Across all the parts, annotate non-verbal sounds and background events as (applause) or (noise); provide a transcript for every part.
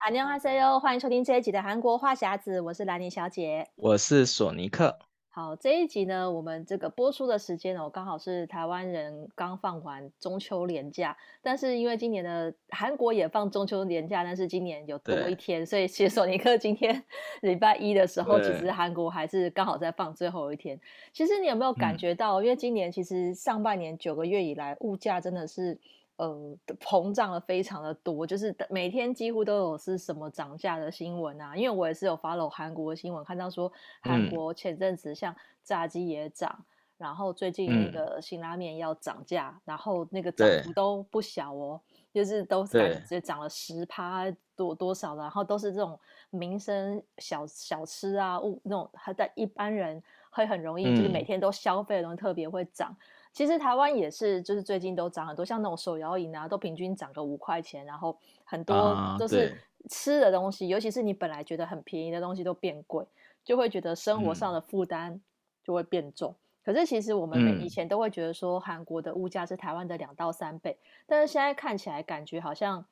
阿尼哈塞哟欢迎收听这一集的韩国话匣子我是兰妮小姐。我是索尼克。好这一集呢我们这个播出的时间呢我刚好是台湾人刚放完中秋年假但是因为今年的韩国也放中秋年假但是今年有多一天所以其实索尼克今天 (laughs) 礼拜一的时候其实韩国还是刚好在放最后一天。其实你有没有感觉到因为今年其实上半年九个月以来物价真的是呃，膨胀了非常的多，就是每天几乎都有是什么涨价的新闻啊。因为我也是有 follow 韩国的新闻，看到说韩国前阵子像炸鸡也涨，嗯，然后最近那个辛拉面要涨价，嗯，然后那个涨幅都不小哦，就是都直接涨了十趴多多少的，然后都是这种民生小小吃啊，物那种还在一般人会很容易，就是每天都消费的东西特别会涨。其实台湾也是，就是最近都涨很多，像那种手摇饮啊，都平均涨个五块钱，然后很多都是吃的东西，啊，尤其是你本来觉得很便宜的东西都变贵，就会觉得生活上的负担就会变重。嗯、可是其实我们以前都会觉得说韩国的物价是台湾的两到三倍，但是现在看起来感觉好像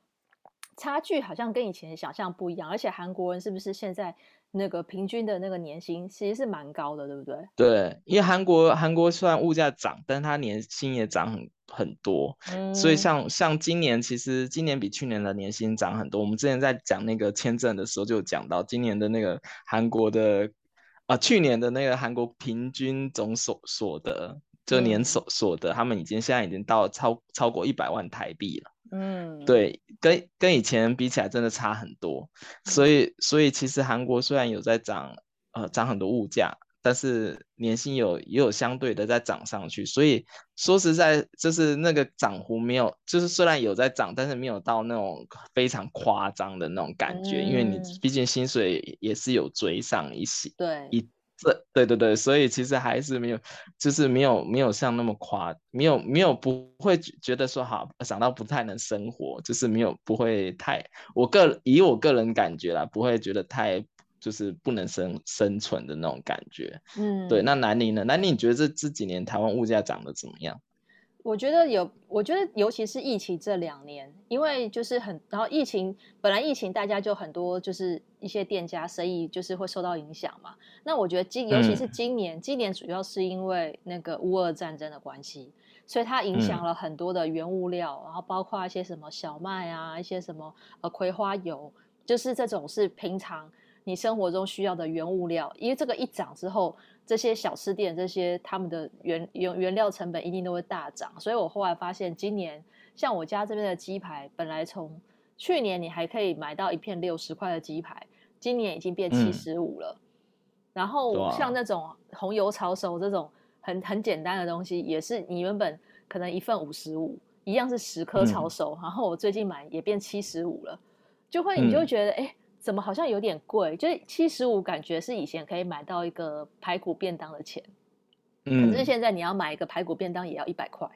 差距好像跟以前想象不一样，而且韩国人是不是现在？那个平均的那个年薪其实是蛮高的，对不对？对，因为韩国韩国虽然物价涨，但它年薪也涨很很多，嗯，所以像像今年其实今年比去年的年薪涨很多。我们之前在讲那个签证的时候就讲到，今年的那个韩国的啊，去年的那个韩国平均总所所得，就年所所得，嗯，他们已经现在已经到超超过一百万台币了。嗯，对，跟跟以前比起来，真的差很多。所以，所以其实韩国虽然有在涨，呃，涨很多物价，但是年薪有也有相对的在涨上去。所以说实在，就是那个涨幅没有，就是虽然有在涨，但是没有到那种非常夸张的那种感觉，嗯、因为你毕竟薪水也是有追上一些，对一。对对对对，所以其实还是没有，就是没有没有像那么夸，没有没有不会觉得说好想到不太能生活，就是没有不会太，我个以我个人感觉啦，不会觉得太就是不能生生存的那种感觉。嗯，对。那南宁呢？南宁你觉得这这几年台湾物价涨得怎么样？我觉得有，我觉得尤其是疫情这两年，因为就是很，然后疫情本来疫情大家就很多，就是一些店家生意就是会受到影响嘛。那我觉得今尤其是今年，嗯，今年主要是因为那个乌俄战争的关系，所以它影响了很多的原物料，嗯，然后包括一些什么小麦啊，一些什么呃葵花油，就是这种是平常你生活中需要的原物料，因为这个一涨之后。这些小吃店，这些他们的原原原料成本一定都会大涨，所以我后来发现，今年像我家这边的鸡排，本来从去年你还可以买到一片六十块的鸡排，今年已经变七十五了。嗯。然后像那种红油抄手这种很很简单的东西，也是你原本可能一份五十五，一样是十颗抄手，嗯，然后我最近买也变七十五了，就会你就会觉得哎。嗯怎么好像有点贵？就是七十五，感觉是以前可以买到一个排骨便当的钱。嗯，可是现在你要买一个排骨便当也要一百块。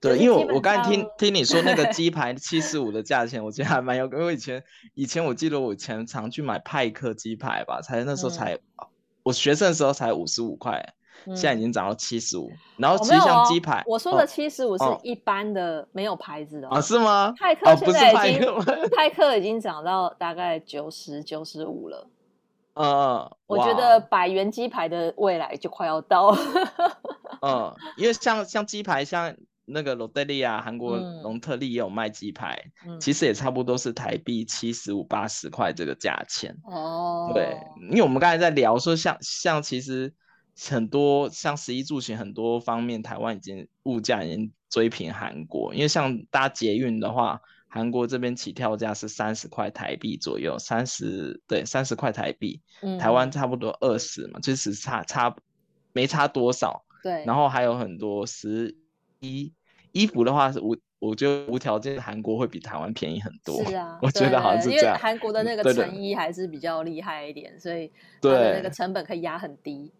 对，因为我我刚才听听你说那个 (laughs) 鸡排七十五的价钱，我觉得还蛮有。因为以前以前我记得我以前常去买派克鸡排吧，才那时候才、嗯、我学生的时候才五十五块。现在已经涨到七十五，然后其实像鸡排，我说的七十五是一般的，没有牌子的啊？是吗？派克现在已经、哦、派，派克已经涨到大概九十九十五了。嗯，我觉得百元鸡排的未来就快要到了。嗯，因为像像鸡排，像那个罗德利亚韩国隆特利也有卖鸡排、嗯，其实也差不多是台币七十五八十块这个价钱。哦，对，因为我们刚才在聊说像，像像其实。很多像食衣住行很多方面，台湾已经物价已经追平韩国。因为像搭捷运的话，韩国这边起跳价是三十块台币左右，三十对三十块台币，嗯，台湾差不多二十嘛，就是差差没差多少。对，然后还有很多十一衣服的话是无，我觉得无条件韩国会比台湾便宜很多。是啊，我觉得好像是这样。因为韩国的那个成衣还是比较厉害一点，对对，所以它的那个成本可以压很低。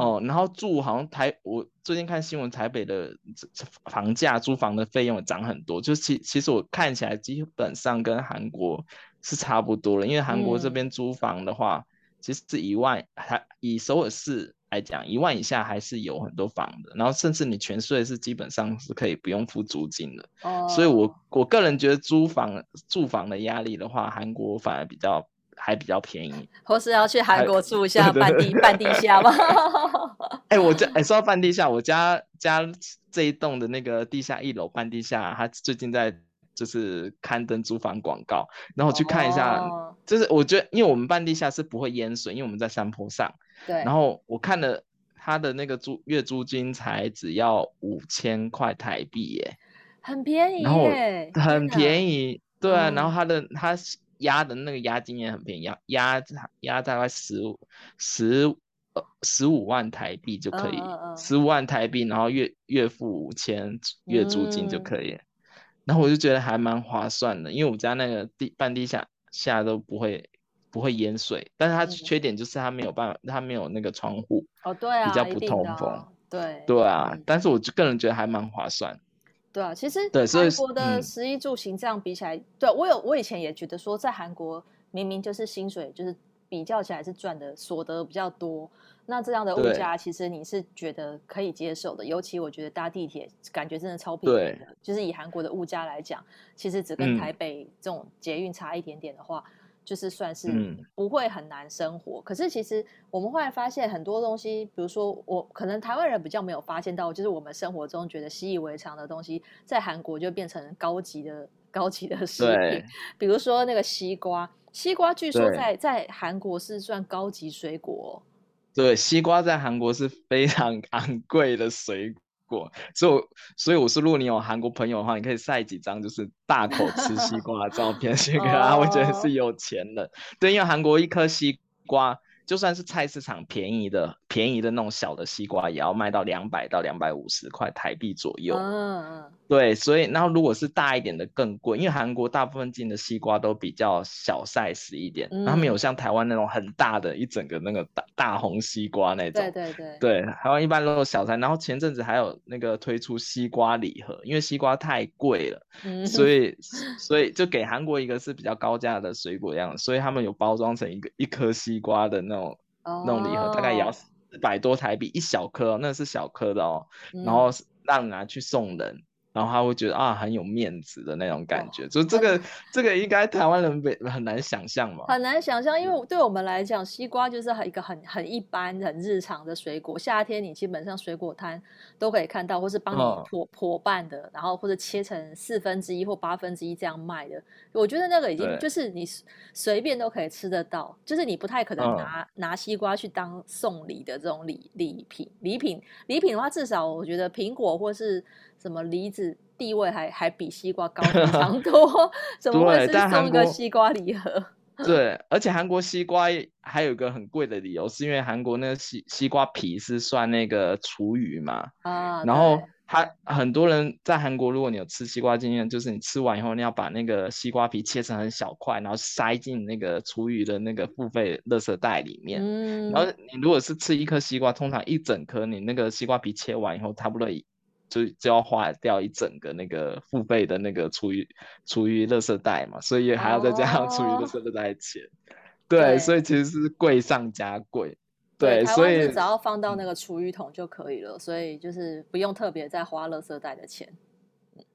哦，然后住好像台，我最近看新闻，台北的房价租房的费用涨很多，就其其实我看起来基本上跟韩国是差不多了，因为韩国这边租房的话，嗯、其实是一万，还以首尔市来讲，一万以下还是有很多房的，然后甚至你全税是基本上是可以不用付租金的。哦，所以我我个人觉得租房住房的压力的话，韩国反而比较还比较便宜。(laughs) 或是要去韩国住一下半地半地下吗？(laughs) 哎、欸，我家哎、欸、说到半地下，我家家这一栋的那个地下一楼半地下，他最近在。就是刊登租房广告，然后去看一下，oh. 就是我觉得，因为我们半地下是不会淹水，因为我们在山坡上。对。然后我看了他的那个租月租金才只要五千块台币耶，很便宜耶，很便宜。对啊，然后他的他押的那个押金也很便宜，押押押大概十五十呃十五万台币就可以，十五万台币，然后月月付五千月租金就可以。嗯然后我就觉得还蛮划算的，因为我们家那个地半地下下都不会不会淹水，但是它缺点就是它没有办法，它没有那个窗户哦，对啊，比较不通风，对。对啊，但是我就个人觉得还蛮划算，对啊，其实对韩国的食衣住行这样比起来，对我有我以前也觉得说在韩国明明就是薪水就是比较起来是赚的所得比较多。那这样的物价，其实你是觉得可以接受的，尤其我觉得搭地铁感觉真的超便宜的。就是以韩国的物价来讲，其实只跟台北这种捷运差一点点的话，嗯、就是算是不会很难生活。嗯、可是其实我们后来发现很多东西，比如说我可能台湾人比较没有发现到，就是我们生活中觉得习以为常的东西，在韩国就变成高级的高级的食品。比如说那个西瓜，西瓜据说在在韩国是算高级水果。对，西瓜在韩国是非常 (laughs) 昂贵的水果，所以所以我说，如果你有韩国朋友的话，你可以晒几张就是大口吃西瓜的照片先给他，我觉得是有钱的。对，因为韩国一颗西瓜，就算是菜市场便宜的便宜的那种小的西瓜，也要卖到两百到两百五十块台币左右。嗯。对，所以然后如果是大一点的更贵，因为韩国大部分进的西瓜都比较小 size 一点，嗯、然后没有像台湾那种很大的一整个那个大大红西瓜那种。对对对。对，台湾一般都是小菜，然后前阵子还有那个推出西瓜礼盒，因为西瓜太贵了，嗯、所以所以就给韩国一个是比较高价的水果样，所以他们有包装成一个一颗西瓜的那种、哦、那种礼盒，大概也要四百多台币一小颗，那是小颗的哦，嗯、然后让拿去送人。然后他会觉得啊，很有面子的那种感觉，就这个这个应该台湾人很难想象嘛，很难想象，因为对我们来讲，西瓜就是一个很很一般、很日常的水果。夏天你基本上水果摊都可以看到，或是帮你剖剖半的，然后或者切成四分之一或八分之一这样卖的。我觉得那个已经就是你随便都可以吃得到，就是你不太可能拿拿西瓜去当送礼的这种礼礼品。礼品礼品的话，至少我觉得苹果或是。什么梨子地位还还比西瓜高非常 (laughs) 多？怎么会是送一个西瓜礼盒？(laughs) 对，而且韩国西瓜还有一个很贵的理由，是因为韩国那个西西瓜皮是算那个厨余嘛。啊。然后他很多人在韩国，如果你有吃西瓜经验，就是你吃完以后，你要把那个西瓜皮切成很小块，然后塞进那个厨余的那个付费垃圾袋里面。嗯。然后你如果是吃一颗西瓜，通常一整颗，你那个西瓜皮切完以后，差不多。就就要花掉一整个那个付费的那个厨余厨余垃圾袋嘛，所以还要再加上厨余垃圾袋钱，哦、(laughs) 对，对所以其实是贵上加贵，对，所以只要放到那个厨余桶就可以了，所以就是不用特别再花垃圾袋的钱。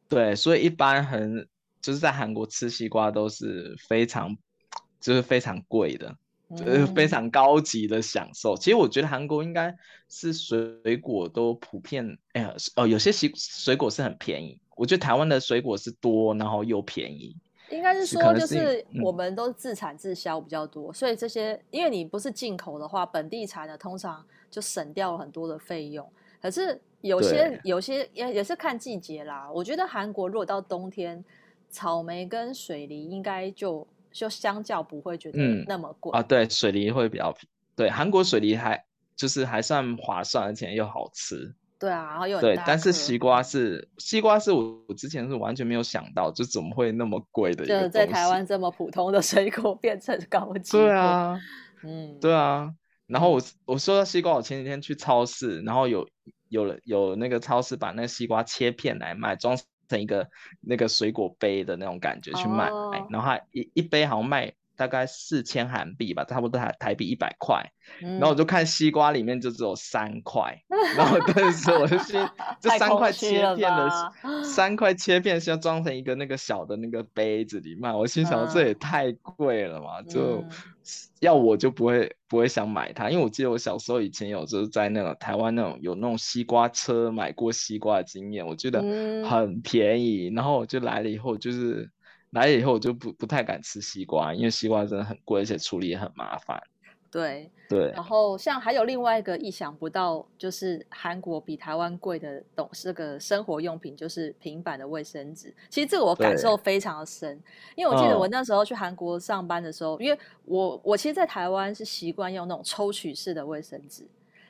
对，所以一般很就是在韩国吃西瓜都是非常就是非常贵的。就是非常高级的享受。嗯、其实我觉得韩国应该是水果都普遍，哎呀，哦，有些西水果是很便宜。我觉得台湾的水果是多，然后又便宜。应该是说，就是我们都自产自销比较多，嗯、所以这些因为你不是进口的话，本地产的通常就省掉了很多的费用。可是有些有些也也是看季节啦。我觉得韩国如果到冬天，草莓跟水梨应该就。就相较不会觉得那么贵、嗯、啊，对，水梨会比较便宜，对，韩国水梨还就是还算划算，而且又好吃。对啊，然后又对，但是西瓜是西瓜是我我之前是完全没有想到，就怎么会那么贵的。就在台湾这么普通的水果变成高 (laughs) 级。对啊，嗯，对啊。然后我我说到西瓜，我前几天去超市，然后有有了有那个超市把那西瓜切片来卖，装成一个那个水果杯的那种感觉去卖，oh. 然后它一一杯好像卖大概四千韩币吧，差不多台台币一百块。嗯、然后我就看西瓜里面就只有三块，(laughs) 然后当时我就心 (laughs) 这三块切片的 (laughs) 三块切片是要装成一个那个小的那个杯子里卖，我心想这也太贵了嘛，嗯、就要我就不会不会想买它，因为我记得我小时候以前有就是在那个台湾那种有那种西瓜车买过西瓜的经验，我觉得很便宜，嗯、然后我就来了以后就是。来了以后我就不不太敢吃西瓜，因为西瓜真的很贵，而且处理也很麻烦。对对。然后像还有另外一个意想不到，就是韩国比台湾贵的懂这个生活用品，就是平板的卫生纸。其实这个我感受非常的深，因为我记得我那时候去韩国上班的时候，嗯、因为我我其实，在台湾是习惯用那种抽取式的卫生纸，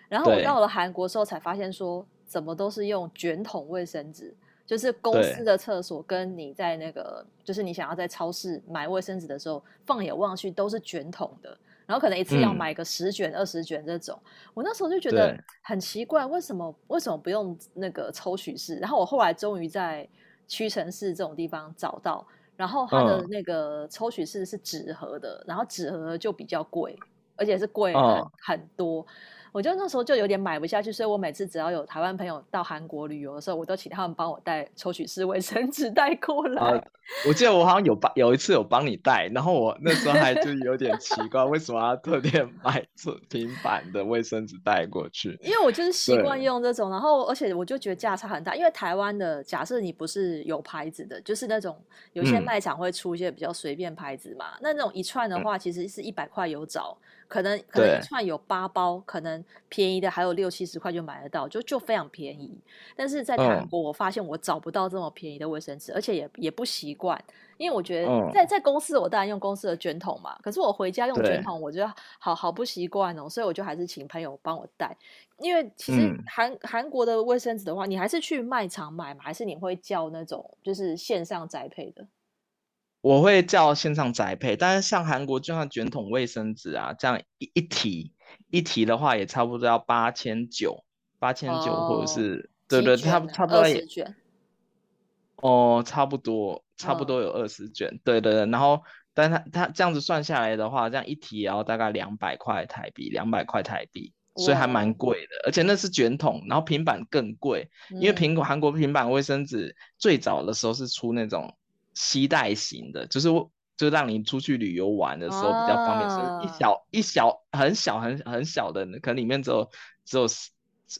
然后我到了韩国之后才发现说，怎么都是用卷筒卫生纸。就是公司的厕所跟你在那个，就是你想要在超市买卫生纸的时候，放眼望去都是卷筒的，然后可能一次要买个十卷、二十卷这种。我那时候就觉得很奇怪，为什么为什么不用那个抽取式？然后我后来终于在屈臣氏这种地方找到，然后它的那个抽取式是纸盒的，然后纸盒就比较贵，而且是贵很很多。我就那时候就有点买不下去，所以我每次只要有台湾朋友到韩国旅游的时候，我都请他们帮我带抽取式卫生纸带过来。啊，我记得我好像有帮有一次有帮你带，然后我那时候还就有点奇怪，为什么要特别买这平板的卫生纸带过去？因为我就是习惯用这种，然后而且我就觉得价差很大，因为台湾的假设你不是有牌子的，就是那种有些卖场会出一些比较随便牌子嘛，嗯、那那种一串的话，其实是一百块有找。可能可能一串有八包，可能便宜的还有六七十块就买得到，就就非常便宜。但是在韩国，我发现我找不到这么便宜的卫生纸，嗯、而且也也不习惯，因为我觉得在在公司，我当然用公司的卷筒嘛。可是我回家用卷筒，我觉得好好不习惯哦，所以我就还是请朋友帮我带。因为其实韩韩、嗯、国的卫生纸的话，你还是去卖场买嘛，还是你会叫那种就是线上宅配的？我会叫线上宅配，但是像韩国就像卷筒卫生纸啊，这样一一提一提的话，也差不多要八千九，八千九或者是、哦、对对，差差不多也哦，差不多差不多有二十卷，哦、对对对，然后但是它它这样子算下来的话，这样一提也要大概两百块台币，两百块台币，所以还蛮贵的，而且那是卷筒，然后平板更贵，嗯、因为苹果韩国平板卫生纸最早的时候是出那种。携带型的，就是就让你出去旅游玩的时候比较方便，啊、是一小一小很小很很小的，可能里面只有只有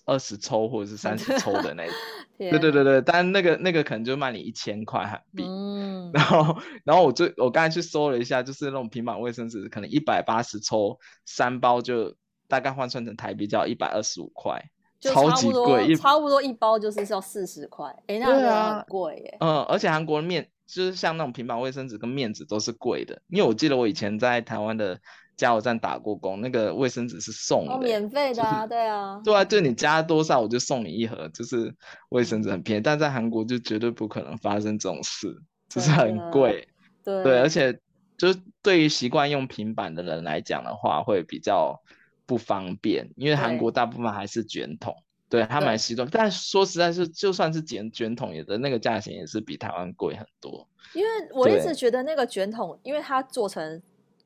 二十抽或者是三十 (laughs) 抽的那种。对对对对，但那个那个可能就卖你一千块韩币。嗯。然后然后我就我刚才去搜了一下，就是那种平板卫生纸，可能一百八十抽三包就大概换算成台币就要一百二十五块，超级贵，差不多一包就是要四十块。哎，那个很贵耶。嗯，而且韩国的面。就是像那种平板卫生纸跟面纸都是贵的，因为我记得我以前在台湾的加油站打过工，那个卫生纸是送的，哦，免费的啊，就是、对啊，对啊，就你加多少我就送你一盒，就是卫生纸很便宜，但在韩国就绝对不可能发生这种事，就是很贵，对对，而且就是对于习惯用平板的人来讲的话，会比较不方便，因为韩国大部分还是卷筒。对，他蛮习惯，但说实在是，就算是卷卷筒，也的那个价钱也是比台湾贵很多。因为我一直觉得那个卷筒，因为它做成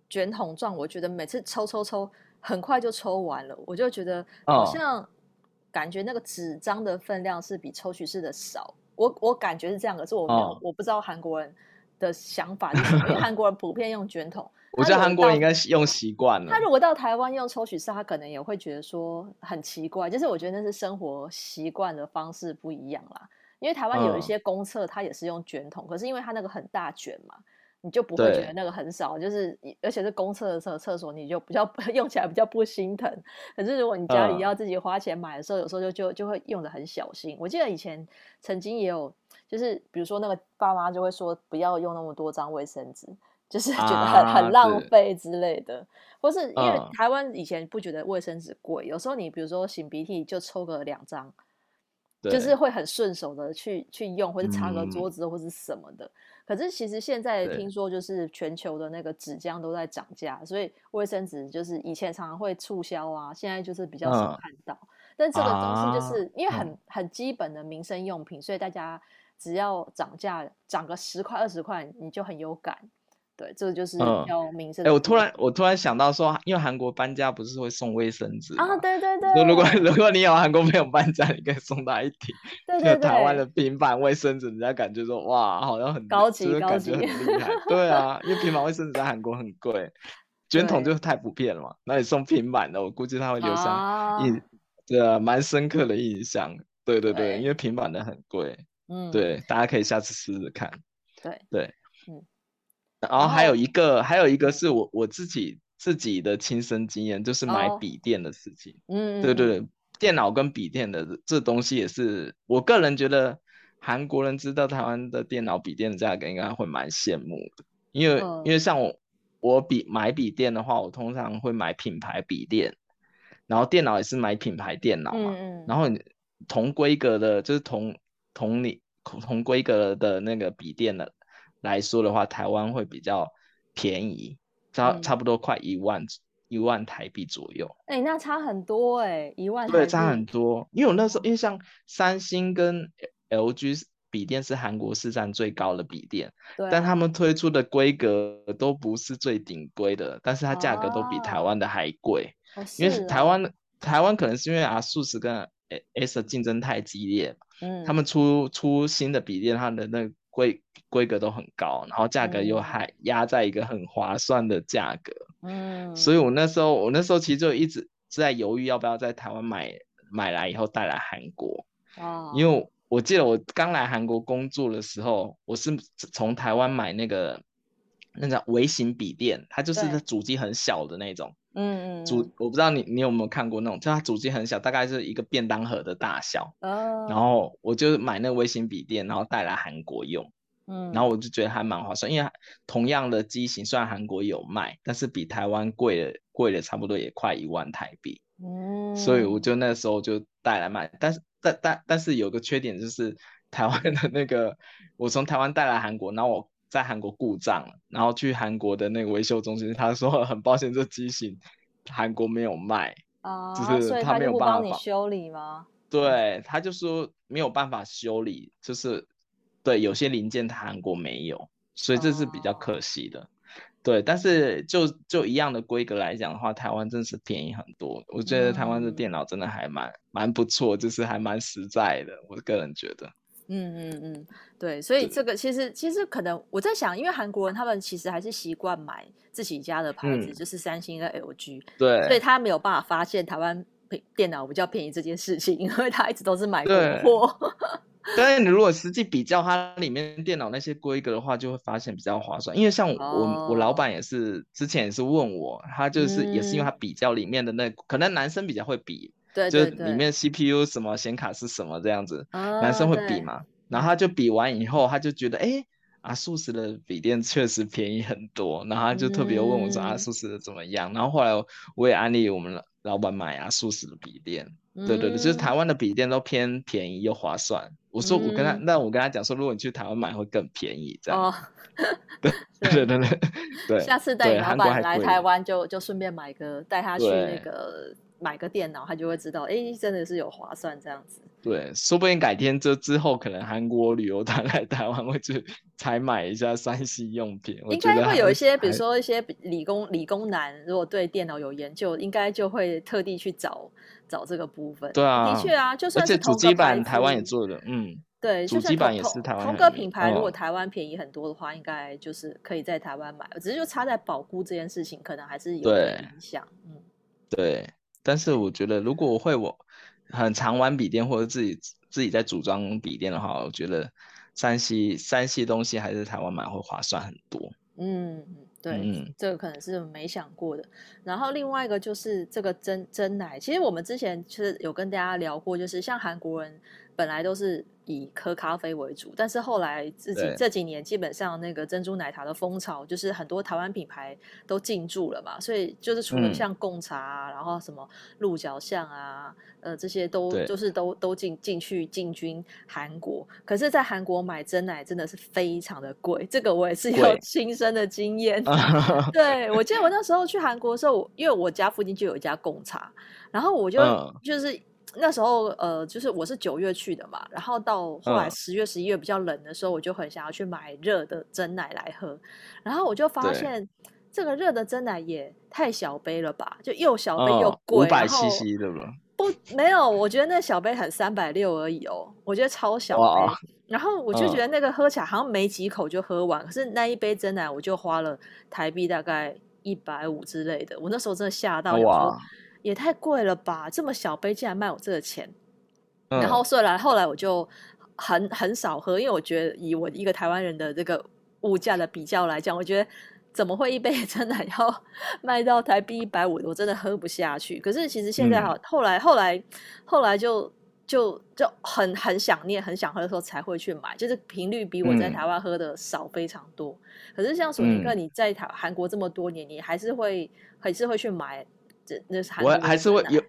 卷筒状，我觉得每次抽抽抽很快就抽完了，我就觉得好像感觉那个纸张的分量是比抽取式的少。我我感觉是这样，可是我没有，哦、我不知道韩国人的想法是什么，因为韩国人普遍用卷筒。我觉得韩国人应该用习惯了。他如果到台湾用抽取式，他可能也会觉得说很奇怪。就是我觉得那是生活习惯的方式不一样啦。因为台湾有一些公厕，它也是用卷筒，嗯、可是因为它那个很大卷嘛，你就不会觉得那个很少。就是而且是公厕的厕厕所，你就比较 (laughs) 用起来比较不心疼。可是如果你家里要自己花钱买的时候，嗯、有时候就就就会用的很小心。我记得以前曾经也有，就是比如说那个爸妈就会说不要用那么多张卫生纸。就是觉得很、啊、很浪费之类的，或是因为台湾以前不觉得卫生纸贵，嗯、有时候你比如说擤鼻涕就抽个两张，就是会很顺手的去去用，或者擦个桌子或是什么的。嗯、可是其实现在听说就是全球的那个纸浆都在涨价，所以卫生纸就是以前常常会促销啊，现在就是比较少看到。嗯、但这个东西就是因为很、嗯、很基本的民生用品，所以大家只要涨价涨个十块二十块，你就很有感。对，这个就是比较民生。哎、嗯欸，我突然我突然想到说，因为韩国搬家不是会送卫生纸啊？对对对。如果如果你有韩国朋友搬家，你可以送他一顶。对对对。台湾的平板卫生纸，人家感觉说哇，好像很高级，就是、感觉很厉害。对啊，因为平板卫生纸在韩国很贵，(laughs) 卷筒就太普遍了嘛。那你送平板的，我估计他会留下印，对啊，蛮深刻的印象。对对对，对因为平板的很贵。嗯。对，大家可以下次试试看。对对。然后还有一个，还有一个是我我自己自己的亲身经验，就是买笔电的事情。嗯，对对对，电脑跟笔电的这东西也是，我个人觉得韩国人知道台湾的电脑笔电的价格，应该会蛮羡慕的。因为因为像我我笔买笔电的话，我通常会买品牌笔电，然后电脑也是买品牌电脑嘛。然后同规格的，就是同同你同规格的那个笔电的。来说的话，台湾会比较便宜，差差不多快一万、嗯、一万台币左右。哎、欸，那差很多哎、欸，一万台。对，差很多。因为我那时候，因为像三星跟 LG 笔电是韩国市占最高的笔电，对，但他们推出的规格都不是最顶规的，但是它价格都比台湾的还贵。哦、因为台湾、哦、台湾可能是因为 ASUS 跟 Acer 竞争太激烈，嗯，他们出出新的笔电，它的那个。规规格都很高，然后价格又还压在一个很划算的价格，嗯，所以我那时候我那时候其实就一直在犹豫要不要在台湾买买来以后带来韩国，哦，因为我记得我刚来韩国工作的时候，我是从台湾买那个那个微型笔电，它就是主机很小的那种，嗯嗯，主我不知道你你有没有看过那种，就它主机很小，大概是一个便当盒的大小，哦，然后我就买那个微型笔电，然后带来韩国用。嗯，然后我就觉得还蛮划算，因为同样的机型，虽然韩国有卖，但是比台湾贵了，贵了差不多也快一万台币。嗯，所以我就那时候就带来买，但是但但但是有个缺点就是台湾的那个，我从台湾带来韩国，然后我在韩国故障了，然后去韩国的那个维修中心，他说很抱歉，这机型韩国没有卖，啊，就是他没有办法帮你修理吗？对，他就说没有办法修理，就是。对，有些零件他韩国没有，所以这是比较可惜的。Oh. 对，但是就就一样的规格来讲的话，台湾真是便宜很多。我觉得台湾的电脑真的还蛮、嗯、蛮不错，就是还蛮实在的。我个人觉得，嗯嗯嗯，对，所以这个其实其实可能我在想，因为韩国人他们其实还是习惯买自己家的牌子，嗯、就是三星跟 LG，对，所以他没有办法发现台湾电脑比较便宜这件事情，(laughs) 因为他一直都是买国货。(laughs) 但是你如果实际比较它里面电脑那些规格的话，就会发现比较划算。因为像我、oh. 我老板也是之前也是问我，他就是也是因为他比较里面的那、嗯、可能男生比较会比，对，对，对，就里面 CPU 什么显卡是什么这样子，oh, 男生会比嘛。然后他就比完以后，他就觉得哎，阿速食的笔电确实便宜很多，然后他就特别问我说阿速食的怎么样。嗯、然后后来我也安利我们老板买阿速食的笔电。对对对，就是台湾的笔电都偏便宜又划算。我说我跟他，那、嗯、我跟他讲说，如果你去台湾买会更便宜，这样。哦，对对对对对。下次带你老板来台湾，就就顺便买个带他去那个买个电脑，他就会知道，哎，真的是有划算这样子。对，说不定改天这之后，可能韩国旅游团 (laughs) 来台湾会去采买一下三 C 用品。应该会有一些，比如说一些理工理工男，如果对电脑有研究，应该就会特地去找找这个部分。对啊，的确啊，就算是主机板台湾也做的，嗯，对，主机板也是台湾同个品牌，如果台湾便宜很多的话，应该就是可以在台湾买，只是就差在保固这件事情，可能还是有点影响。嗯，对，但是我觉得如果我会我。很常玩笔电或者自己自己在组装笔电的话，我觉得山西山西东西还是台湾买会划算很多。嗯，对，嗯，这个可能是没想过的。然后另外一个就是这个真真奶，其实我们之前其实有跟大家聊过，就是像韩国人本来都是。以喝咖啡为主，但是后来自己这几年基本上那个珍珠奶茶的风潮，就是很多台湾品牌都进驻了嘛，所以就是除了像贡茶啊，嗯、然后什么鹿角巷啊，呃这些都就是都都进进去进军韩国。可是，在韩国买真奶真的是非常的贵，这个我也是有亲身的经验。(laughs) 对，我记得我那时候去韩国的时候，因为我家附近就有一家贡茶，然后我就、嗯、就是。那时候呃，就是我是九月去的嘛，然后到后来十月、十一月比较冷的时候，我就很想要去买热的真奶来喝，然后我就发现这个热的真奶也太小杯了吧，就又小杯又贵，五百 CC 对吧？不，没有，我觉得那小杯很三百六而已哦，我觉得超小杯。然后我就觉得那个喝起来好像没几口就喝完，可是那一杯真奶我就花了台币大概一百五之类的，我那时候真的吓到，哇，也太贵了吧！这么小杯竟然卖我这个钱。然后后来后来我就很很少喝，因为我觉得以我一个台湾人的这个物价的比较来讲，我觉得。怎么会一杯 (laughs) 真奶要 (laughs) 卖到台币一百五？我真的喝不下去。可是其实现在好，嗯、后来后来后来就就就很很想念，很想喝的时候才会去买，就是频率比我在台湾喝的少非常多。嗯、可是像索尼克，你在台韩国这么多年，你还是会还是会去买这那是韩国的珍奶。我还是会有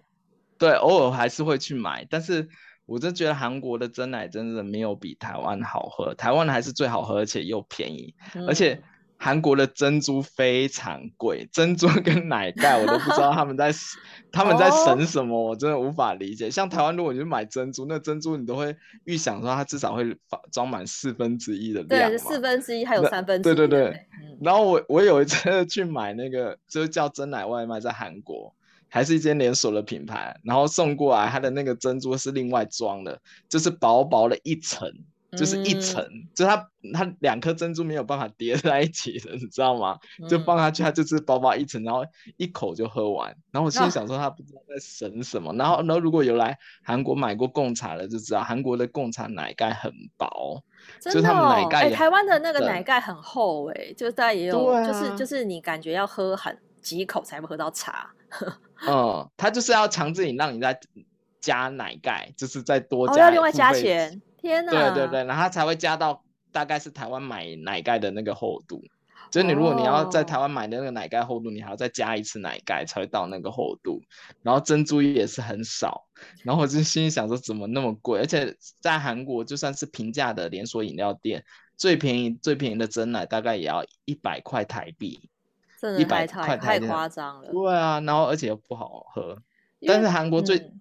对，偶尔还是会去买，但是我真觉得韩国的真奶真的没有比台湾好喝，台湾还是最好喝，而且又便宜，嗯、而且。韩国的珍珠非常贵，珍珠跟奶盖我都不知道他们在 (laughs) 他们在省什么，我真的无法理解。像台湾，如果你去买珍珠，那珍珠你都会预想说它至少会装满四分之一的量，对，四分之一还有三分之一。对对对。嗯、然后我我有一次去买那个，就是叫真奶外卖，在韩国还是一间连锁的品牌，然后送过来，它的那个珍珠是另外装的，就是薄薄的一层。就是一层，嗯、就它它两颗珍珠没有办法叠 (laughs) 在一起的，你知道吗？嗯、就放下去，它就是薄薄一层，然后一口就喝完。然后我心里想说，他不知道在省什么。哦、然后，然后如果有来韩国买过贡茶的，就知道韩国的贡茶奶盖很薄，真的、哦。就他们奶盖，台湾的那个奶盖很厚、欸，哎，就是大家也有，啊、就是就是你感觉要喝很几口才会喝到茶。(laughs) 嗯，他就是要强制你让你再加奶盖，就是再多加、哦，要另外加钱。天呐，对对对，然后它才会加到大概是台湾买奶盖的那个厚度，就是你如果你要在台湾买的那个奶盖厚度，哦、你还要再加一次奶盖才会到那个厚度。然后珍珠也是很少，然后我就心里想说怎么那么贵？而且在韩国就算是平价的连锁饮料店，最便宜最便宜的珍奶大概也要一百块台币，一百块太夸张了。对啊，然后而且又不好喝，但是韩国最。嗯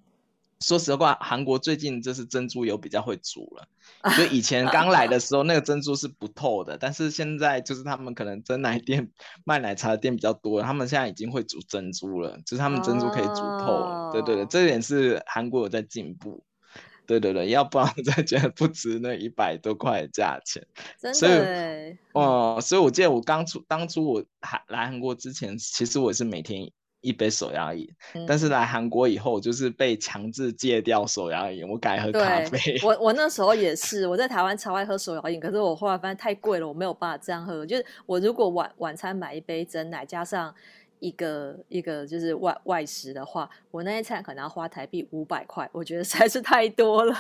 说实话，韩国最近就是珍珠油比较会煮了。(laughs) 就以以前刚来的时候，那个珍珠是不透的，但是现在就是他们可能真奶店卖奶茶的店比较多，他们现在已经会煮珍珠了，就是他们珍珠可以煮透了。Oh. 对对对，这点是韩国有在进步。对对对，要不然我真觉得不值那一百多块的价钱。(laughs) 真的。所以，哦、嗯，所以我记得我刚出当初我还来韩国之前，其实我是每天。一杯手摇饮，嗯、但是来韩国以后，就是被强制戒掉手摇饮，我改喝咖啡。我 (laughs) 我那时候也是，我在台湾超爱喝手摇饮，可是我后来发现太贵了，我没有办法这样喝。就是我如果晚晚餐买一杯真奶，加上一个一个就是外外食的话，我那一餐可能要花台币五百块，我觉得实在是太多了。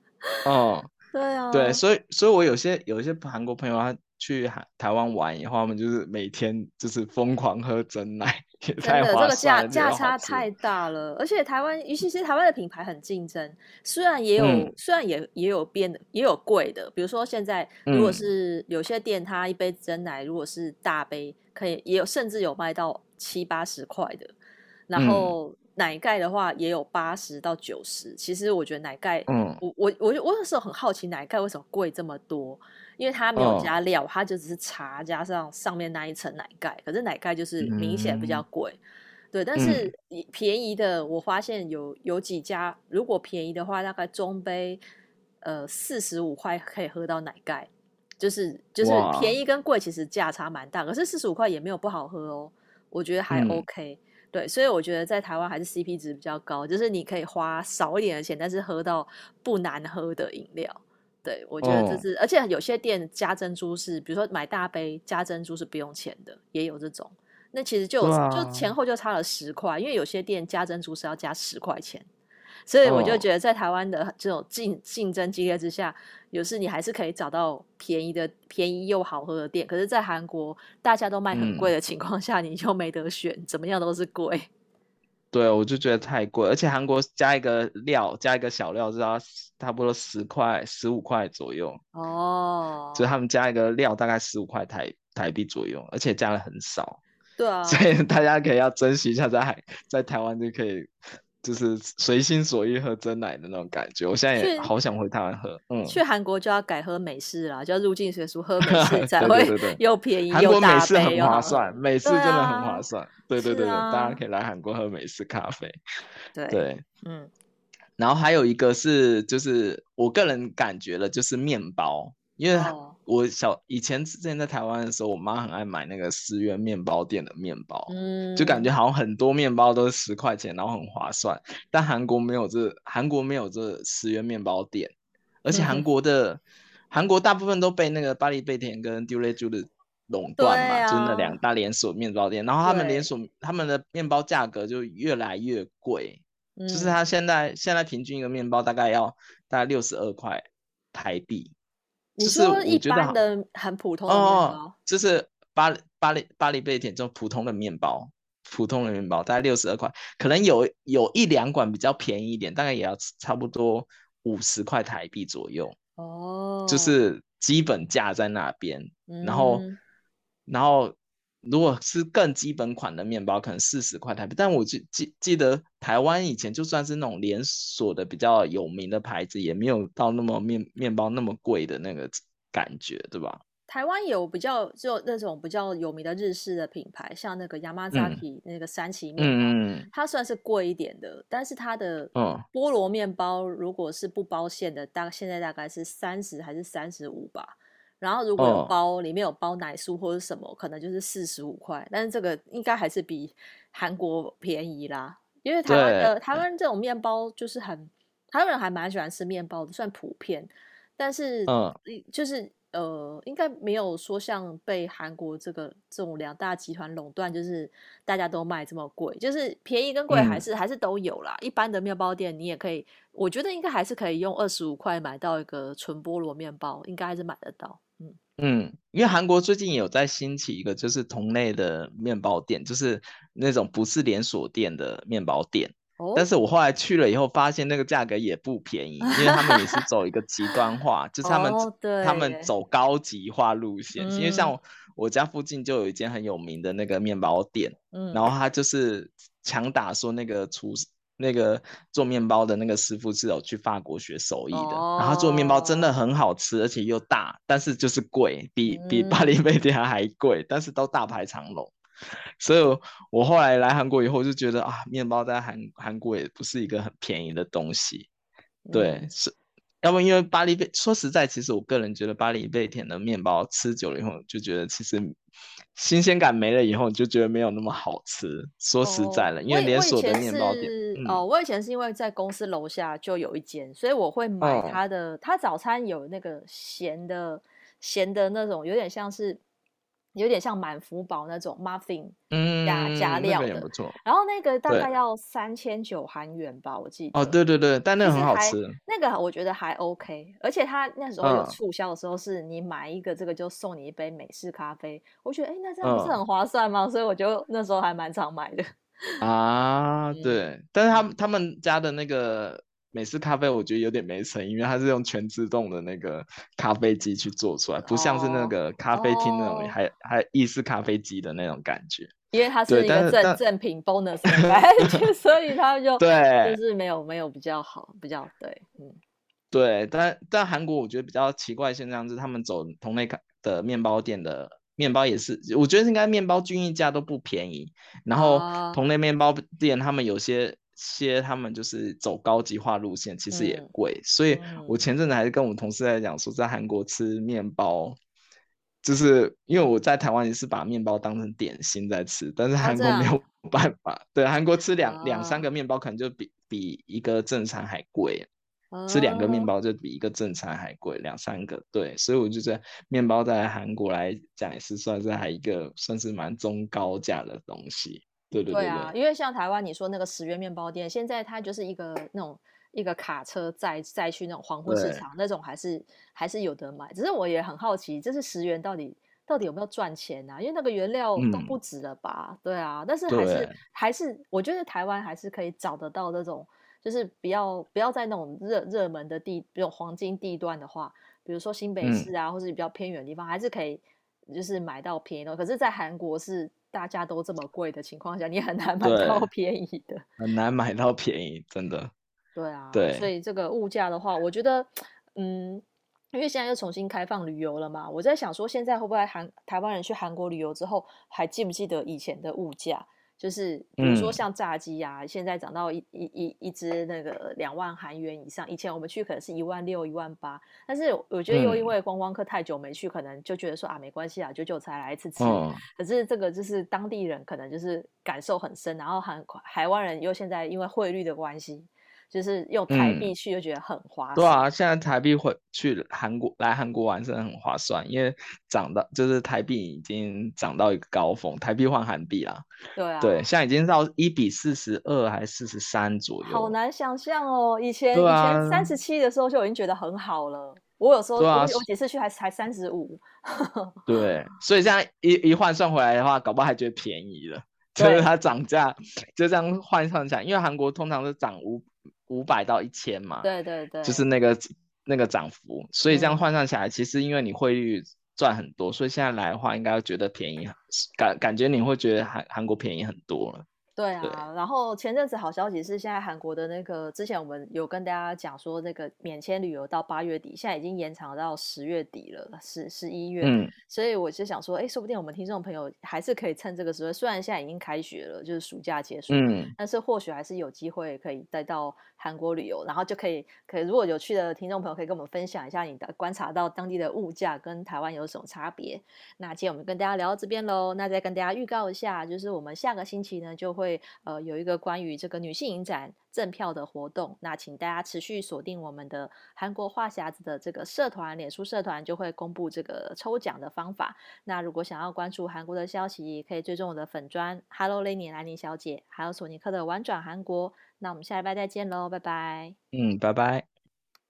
(laughs) 哦，对啊，对，所以所以我有些有一些韩国朋友他。去台台湾玩以后，他们就是每天就是疯狂喝真奶，(laughs) 真的，这个价价差太大了。而且台湾，尤其是台湾的品牌很竞争，虽然也有，嗯、虽然也也有变的，也有贵的。比如说现在，如果是有些店，它一杯真奶如果是大杯，可以也有甚至有卖到七八十块的。然后奶盖的话，也有八十到九十。其实我觉得奶盖，嗯，我我我我有时候很好奇，奶盖为什么贵这么多？因为它没有加料，它就只是茶加上上面那一层奶盖，可是奶盖就是明显比较贵，嗯、对。但是便宜的，我发现有有几家，如果便宜的话，大概中杯，呃，四十五块可以喝到奶盖，就是就是便宜跟贵其实价差蛮大，可是四十五块也没有不好喝哦，我觉得还 OK，、嗯、对。所以我觉得在台湾还是 CP 值比较高，就是你可以花少一点的钱，但是喝到不难喝的饮料。对，我觉得这是，哦、而且有些店加珍珠是，比如说买大杯加珍珠是不用钱的，也有这种。那其实就、啊、就前后就差了十块，因为有些店加珍珠是要加十块钱，所以我就觉得在台湾的这种竞竞争激烈之下，有时你还是可以找到便宜的、便宜又好喝的店。可是，在韩国大家都卖很贵的情况下，嗯、你就没得选，怎么样都是贵。对，我就觉得太贵，而且韩国加一个料，加一个小料，就要差不多十块、十五块左右。哦，就他们加一个料，大概十五块台台币左右，而且加的很少。对啊，所以大家可以要珍惜一下在，在在台湾就可以就是随心所欲喝真奶的那种感觉。我现在也好想回台湾喝。嗯，去韩国就要改喝美式啦，就要入境随俗喝美式 (laughs) 才会 (laughs) 又便宜又大杯，韩国美式很划算，美式真的很划算。对对对对，大家可以来韩国喝美式咖啡。对，嗯。然后还有一个是，就是我个人感觉了，就是面包，因为我小以前之前在台湾的时候，我妈很爱买那个十元面包店的面包，嗯，就感觉好像很多面包都是十块钱，然后很划算。但韩国没有这，韩国没有这十元面包店，而且韩国的、嗯、韩国大部分都被那个巴黎贝甜跟丢雷珠的垄断嘛，啊、就那两大连锁面包店，然后他们连锁他们的面包价格就越来越贵。就是他现在现在平均一个面包大概要大概六十二块台币，你说一般的很普通的面包，哦，就是巴黎巴黎巴黎贝甜这种普通的面包，普通的面包大概六十二块，可能有有一两款比较便宜一点，大概也要差不多五十块台币左右。哦，就是基本价在那边，然后、嗯、然后。如果是更基本款的面包，可能四十块台币。但我记记记得台湾以前就算是那种连锁的比较有名的牌子，也没有到那么面面包那么贵的那个感觉，对吧？台湾有比较就那种比较有名的日式的品牌，像那个 Yamazaki、嗯、那个三崎面包，嗯、它算是贵一点的，但是它的菠萝面包如果是不包馅的，大现在大概是三十还是三十五吧。然后如果有包、哦、里面有包奶酥或者什么，可能就是四十五块，但是这个应该还是比韩国便宜啦。因为台湾的台湾这种面包就是很台湾人还蛮喜欢吃面包的，算普遍。但是嗯，就是呃，应该没有说像被韩国这个这种两大集团垄断，就是大家都卖这么贵。就是便宜跟贵还是、嗯、还是都有啦。一般的面包店你也可以，我觉得应该还是可以用二十五块买到一个纯菠萝面包，应该还是买得到。嗯嗯，因为韩国最近有在兴起一个就是同类的面包店，就是那种不是连锁店的面包店。哦。但是我后来去了以后，发现那个价格也不便宜，因为他们也是走一个极端化，就是他们、哦、他们走高级化路线。嗯、因为像我，我家附近就有一间很有名的那个面包店，嗯，然后他就是强打说那个厨师。那个做面包的那个师傅是有去法国学手艺的，oh. 然后做面包真的很好吃，而且又大，但是就是贵，比比巴黎贝甜还贵，嗯，但是都大排长龙。所以我后来来韩国以后就觉得啊，面包在韩韩国也不是一个很便宜的东西，对，嗯、是。要不因为巴黎贝，说实在，其实我个人觉得巴黎贝甜的面包吃久了以后，就觉得其实新鲜感没了以后，你就觉得没有那么好吃。说实在了，哦、因为连锁的面包店，嗯、哦，我以前是因为在公司楼下就有一间，所以我会买它的。它、哦、早餐有那个咸的咸的那种，有点像是。有点像满福堡那种 muffin，加加料的，然后那个大概要三千九韩元吧，我记得。哦，对对对，但那个很好吃。那个我觉得还 OK，而且他那时候有促销的时候，是你买一个这个就送你一杯美式咖啡，我觉得哎，那这样不是很划算吗？所以我就那时候还蛮常买的。啊，(laughs) 对，但是他们他们家的那个。美式咖啡我觉得有点没诚意，因为它是用全自动的那个咖啡机去做出来，不像是那个咖啡厅那种还、哦、还意式咖啡机的那种感觉。因为它是一个正正品 bonus 的感觉，(laughs) 所以它就对，就是没有没有比较好，比较对，嗯，对。但但韩国我觉得比较奇怪现象是，他们走同类的面包店的面包也是，我觉得应该面包均一价都不便宜，然后同类面包店他们有些。些他们就是走高级化路线，其实也贵，嗯，所以我前阵子还是跟我们同事在讲说，在韩国吃面包，就是因为我在台湾也是把面包当成点心在吃，但是韩国没有。办法，啊、对，韩国吃两两三个面包可能就比比一个正餐还贵，啊，吃两个面。包就比一个正餐还贵，两三个，对，所以我就觉得面包在韩国来讲也是算是还一个算是蛮中高价的东西。对对对，对，啊，因为像台湾你说那个十元面包店，现在它就是一个那种一个卡车载载去那种黄昏市场那种，还是还是有得买。只是我也很好奇，这是十元到底到底有没有赚钱啊？因为那个原料都不止了吧？嗯、对啊，但是还是还是我觉得台湾还是可以找得到那种，就是不要不要在那种热热门的地，比如黄金地段的话，比如说新北市啊，嗯、或者比较偏远的地方，还是可以就是买到便宜的。可是，在韩国是。大家都这么贵的情况下，你很难买到便宜的，很难买到便宜，真的。对啊，对，所以这个物价的话，我觉得，嗯，因为现在又重新开放旅游了嘛，我在想说，现在会不会韩台湾人去韩国旅游之后，还记不记得以前的物价？就是比如说像炸鸡啊，嗯、现在涨到一一一一只那个两万韩元以上，以前我们去可能是一万六、一万八，但是我觉得又因为观光客太久没去，嗯、可能就觉得说啊没关系啊，久久才来一次吃。哦、可是这个就是当地人可能就是感受很深，然后韩台湾人又现在因为汇率的关系。就是用台币去就觉得很划算。嗯。对啊，现在台币回去韩国来韩国玩真的很划算，因为涨到就是台币已经涨到一个高峰，台币换韩币啦。对啊，对，现在已经到一比四十二还是四十三左右。好难想象哦，以前、啊、以前三十七的时候就已经觉得很好了。我有时候、啊、我有几次去还才三十五。对，(laughs) 所以现在一一换算回来的话，搞不好还觉得便宜了。(laughs) 就是它涨价就这样换算起来，因为韩国通常是涨五。五百到一千嘛，对对对，就是那个那个涨幅，所以这样换算起来，嗯、其实因为你汇率赚很多，所以现在来的话，应该会觉得便宜，感感觉你会觉得韩韩国便宜很多了。对啊，对，然后前阵子好消息是，现在韩国的那个之前我们有跟大家讲说，那个免签旅游到八月底，现在已经延长到十月底了，十十一月。嗯，所以我就想说，哎，说不定我们听众朋友还是可以趁这个时候，虽然现在已经开学了，就是暑假结束，嗯，但是或许还是有机会可以带到韩国旅游，然后就可以，可以如果有去的听众朋友可以跟我们分享一下你的观察到当地的物价跟台湾有什么差别。那今天我们跟大家聊到这边喽，那再跟大家预告一下，就是我们下个星期呢就会会呃有一个。关于这个女性影展赠票的活动，那请大家持续锁定我们的韩国话匣子的这个社团，脸书社团就会公布这个抽奖的方法。那如果想要关注韩国的消息，可以追踪我的粉砖 Hello Lenny 兰妮小姐，还有索尼克的玩转韩国。那我们下礼拜再见喽，拜拜。嗯，拜拜。